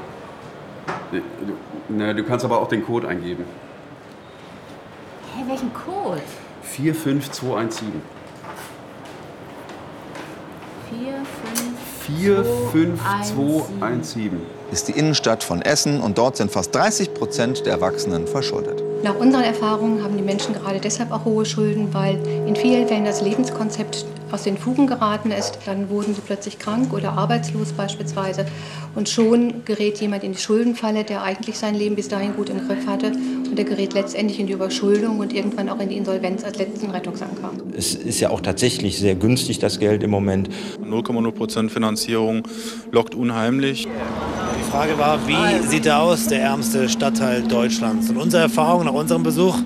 Na, du kannst aber auch den Code eingeben. Hä, welchen Code? 45217. 4, 5, 45217. Ist die Innenstadt von Essen und dort sind fast 30 Prozent der Erwachsenen verschuldet. Nach unseren Erfahrungen haben die Menschen gerade deshalb auch hohe Schulden, weil in vielen Fällen das Lebenskonzept aus den Fugen geraten ist. Dann wurden sie plötzlich krank oder arbeitslos beispielsweise. Und schon gerät jemand in die Schuldenfalle, der eigentlich sein Leben bis dahin gut im Griff hatte. Und der gerät letztendlich in die Überschuldung und irgendwann auch in die Insolvenz als letzten Rettungsanker. Es ist ja auch tatsächlich sehr günstig, das Geld im Moment. 0,0% Finanzierung lockt unheimlich. Die Frage war, wie sieht er aus, der ärmste Stadtteil Deutschlands? Und unsere Erfahrung nach unserem Besuch,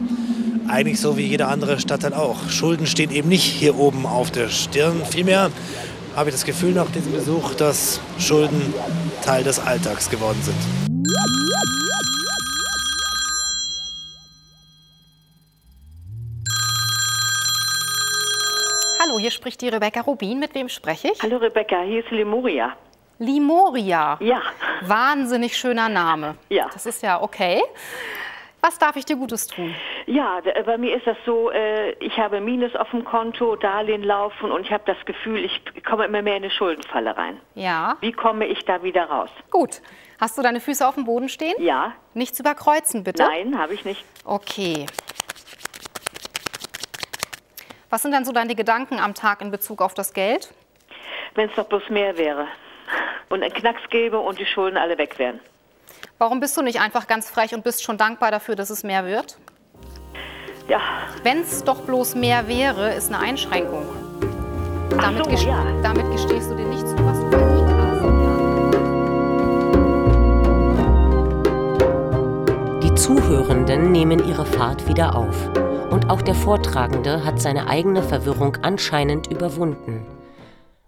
eigentlich so wie jeder andere Stadtteil auch. Schulden stehen eben nicht hier oben auf der Stirn. Vielmehr habe ich das Gefühl nach diesem Besuch, dass Schulden Teil des Alltags geworden sind. Hier spricht die Rebecca Rubin. Mit wem spreche ich? Hallo Rebecca, hier ist Limoria. Limoria. Ja. Wahnsinnig schöner Name. Ja. Das ist ja okay. Was darf ich dir Gutes tun? Ja, bei mir ist das so, äh, ich habe Minus auf dem Konto, Darlehen laufen und ich habe das Gefühl, ich komme immer mehr in eine Schuldenfalle rein. Ja. Wie komme ich da wieder raus? Gut. Hast du deine Füße auf dem Boden stehen? Ja. Nichts überkreuzen, bitte. Nein, habe ich nicht. Okay. Was sind dann so deine Gedanken am Tag in Bezug auf das Geld? Wenn es doch bloß mehr wäre und ein Knacks gäbe und die Schulden alle weg wären. Warum bist du nicht einfach ganz frech und bist schon dankbar dafür, dass es mehr wird? Ja. Wenn es doch bloß mehr wäre, ist eine Einschränkung. Damit, so, ges- ja. damit gestehst du dir nicht zu, was du verdient hast. Die Zuhörenden nehmen ihre Fahrt wieder auf. Auch der Vortragende hat seine eigene Verwirrung anscheinend überwunden.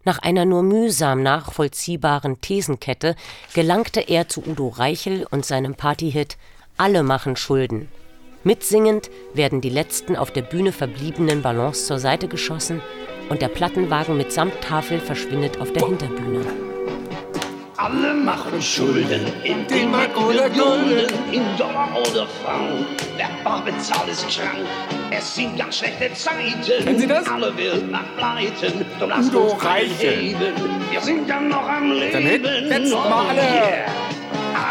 Nach einer nur mühsam nachvollziehbaren Thesenkette gelangte er zu Udo Reichel und seinem Partyhit Alle machen Schulden. Mitsingend werden die letzten auf der Bühne verbliebenen Ballons zur Seite geschossen und der Plattenwagen mit Samttafel verschwindet auf der Hinterbühne. Alle machen Schulden, in D-Mark oder Gulden, in Dollar oder Franc. Wer bar bezahlt ist krank. Es sind ganz schlechte Zeiten. Kennen Sie das? Alle Welt nach Pleiten. Doch lasst Udo uns heben. Wir sind ja noch am Leben. Dann Hit. Jetzt Oh, mal alle. yeah.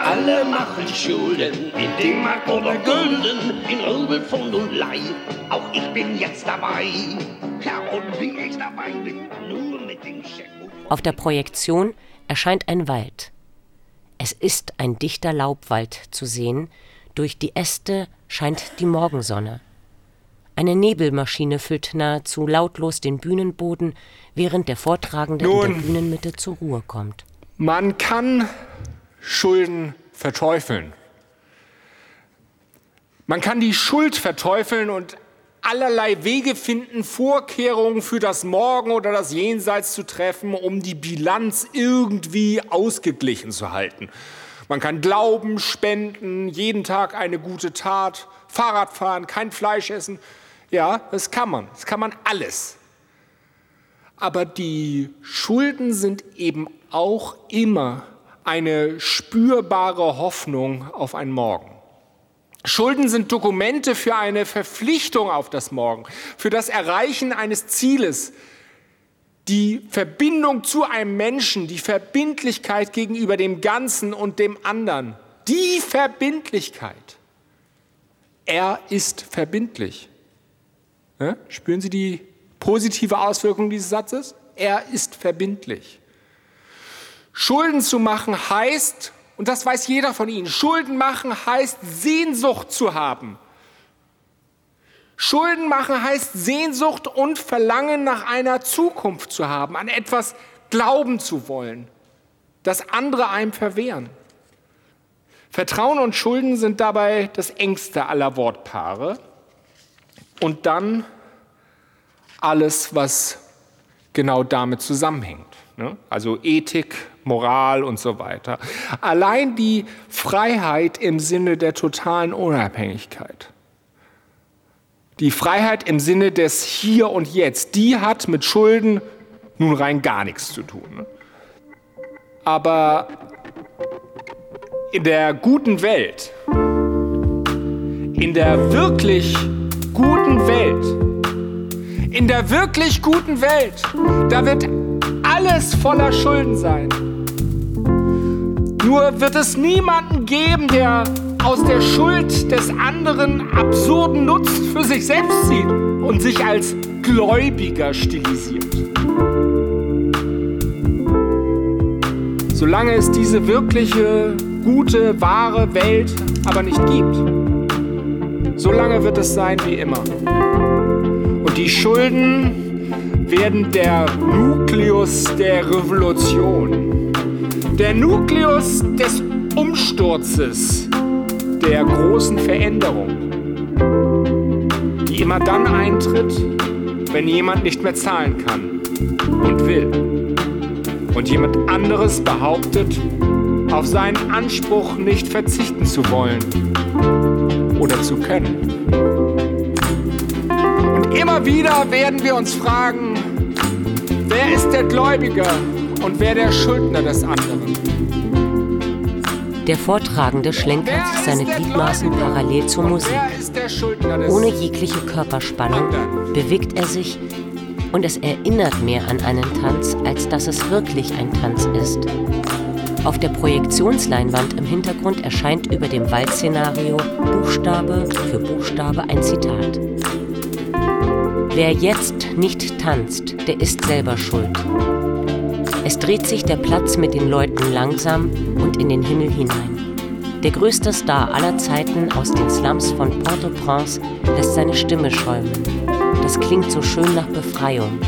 Alle machen Schulden, in D-Mark oder Gulden, in Rubel, Pfund und Lei. Auch ich bin jetzt dabei. Ja, und wie ich dabei bin, nur mit dem Scheck. Auf der Projektion erscheint ein Wald. Es ist ein dichter Laubwald zu sehen, durch die Äste scheint die Morgensonne. Eine Nebelmaschine füllt nahezu lautlos den Bühnenboden, während der Vortragende in Nun. der Bühnenmitte zur Ruhe kommt. Man kann Schulden verteufeln. Man kann die Schuld verteufeln und allerlei Wege finden, Vorkehrungen für das Morgen oder das Jenseits zu treffen, um die Bilanz irgendwie ausgeglichen zu halten. Man kann glauben, spenden, jeden Tag eine gute Tat, Fahrrad fahren, kein Fleisch essen. Ja, das kann man. Das kann man alles. Aber die Schulden sind eben auch immer eine spürbare Hoffnung auf ein Morgen. Schulden sind Dokumente für eine Verpflichtung auf das Morgen, für das Erreichen eines Zieles, die Verbindung zu einem Menschen, die Verbindlichkeit gegenüber dem Ganzen und dem anderen. Die Verbindlichkeit. Er ist verbindlich. Ja? Spüren Sie die positive Auswirkung dieses Satzes? Er ist verbindlich. Schulden zu machen heißt, und das weiß jeder von Ihnen, Schulden machen heißt Sehnsucht zu haben. Schulden machen heißt Sehnsucht und Verlangen nach einer Zukunft zu haben, an etwas glauben zu wollen, das andere einem verwehren. Vertrauen und Schulden sind dabei das engste aller Wortpaare. Und dann alles, was genau damit zusammenhängt. Ne? Also Ethik, Moral und so weiter. Allein die Freiheit im Sinne der totalen Unabhängigkeit. Die Freiheit im Sinne des Hier und Jetzt, die hat mit Schulden nun rein gar nichts zu tun. Aber in der guten Welt, in der wirklich guten Welt, in der wirklich guten Welt, da wird alles voller Schulden sein. Nur wird es niemanden geben, der aus der Schuld des anderen absurden Nutzen für sich selbst zieht und sich als Gläubiger stilisiert. Solange es diese wirkliche, gute, wahre Welt aber nicht gibt, solange wird es sein wie immer. Und die Schulden werden der Nukleus der Revolution, der Nukleus des Umsturzes, der großen Veränderung, die immer dann eintritt, wenn jemand nicht mehr zahlen kann und will und jemand anderes behauptet, auf seinen Anspruch nicht verzichten zu wollen oder zu können. Und immer wieder werden wir uns fragen, wer ist der Gläubiger und wer der Schuldner des anderen? Der Vortragende schlenkert seine Gliedmaßen parallel zur Musik. Ohne jegliche Körperspannung bewegt er sich und es erinnert mehr an einen Tanz, als dass es wirklich ein Tanz ist. Auf der Projektionsleinwand im Hintergrund erscheint über dem Waldszenario Buchstabe für Buchstabe ein Zitat. Wer jetzt nicht tanzt, der ist selber schuld. Es dreht sich der Platz mit den Leuten langsam und in den Himmel hinein. Der größte Star aller Zeiten aus den Slums von Port-au-Prince lässt seine Stimme schäumen. Das klingt so schön nach Befreiung.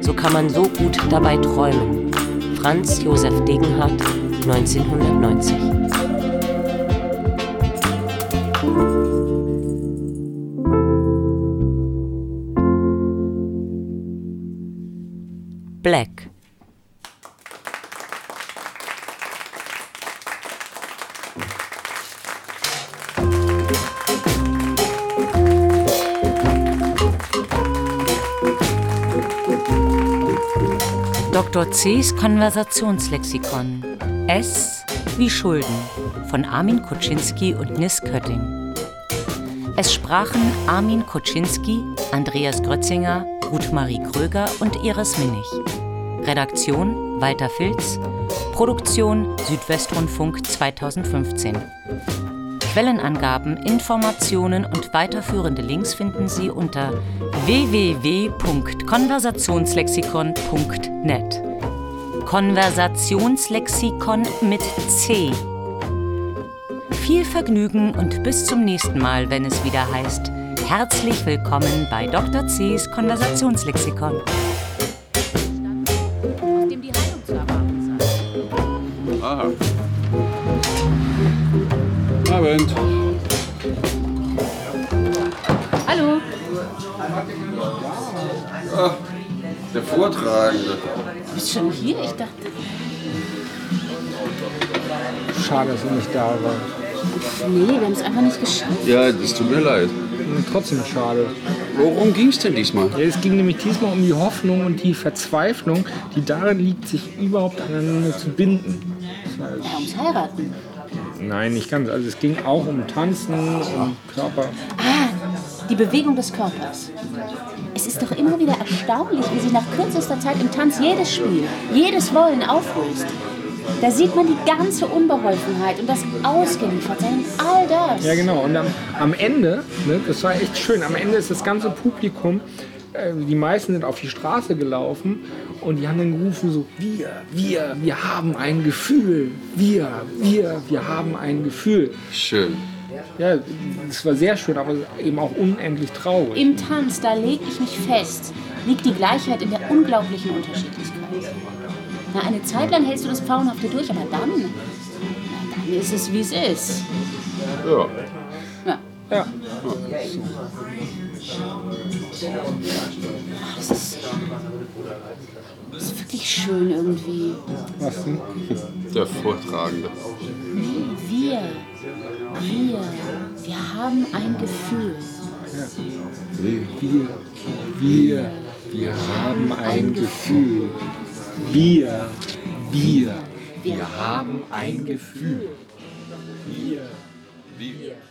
So kann man so gut dabei träumen. Franz Josef Degenhardt, 1990. C.'s Konversationslexikon. S wie Schulden von Armin Kuczynski und Nis Kötting. Es sprachen Armin Kuczynski, Andreas Grötzinger, Ruth-Marie Kröger und Iris Minnig. Redaktion Walter Filz. Produktion Südwestrundfunk 2015. Quellenangaben, Informationen und weiterführende Links finden Sie unter www.konversationslexikon.net. Konversationslexikon mit C. Viel Vergnügen und bis zum nächsten Mal, wenn es wieder heißt, herzlich willkommen bei Dr. C's Konversationslexikon. Aha. Abend. Vortragende. Du bist schon hier? Ich dachte. Schade, dass er nicht da war. Nee, wir haben es einfach nicht geschafft. Ja, das tut mir leid. Trotzdem schade. Worum ging es denn diesmal? Ja, es ging nämlich diesmal um die Hoffnung und die Verzweiflung, die darin liegt, sich überhaupt aneinander zu binden. Ja, ums Heiraten. Nein, nicht ganz. Also es ging auch um Tanzen, um Körper. Ah, die Bewegung des Körpers. Es ist doch immer wieder erstaunlich, wie sich nach kürzester Zeit im Tanz jedes Spiel, jedes Wollen auflöst. Da sieht man die ganze Unbeholfenheit und das Ausgeliefertsein, all das. Ja, genau. Und am, am Ende, ne, das war echt schön, am Ende ist das ganze Publikum, äh, die meisten sind auf die Straße gelaufen und die haben dann gerufen so, wir, wir, wir haben ein Gefühl, wir, wir, wir haben ein Gefühl. Schön. Ja, das war sehr schön, aber eben auch unendlich traurig. Im Tanz, da lege ich mich fest, liegt die Gleichheit in der unglaublichen Unterschiedlichkeit. Na, eine Zeit lang hältst du das Pfauenhafte durch, aber dann, na, dann ist es, wie es ist. Ja. Ja. Ja. Ach, das ist, das ist wirklich schön irgendwie. Was denn? Der Vortragende. Wir, wir, wir haben ein Gefühl. Wir, wir, wir haben ein Gefühl. Wir, wir, wir haben ein Gefühl. Wir, wir.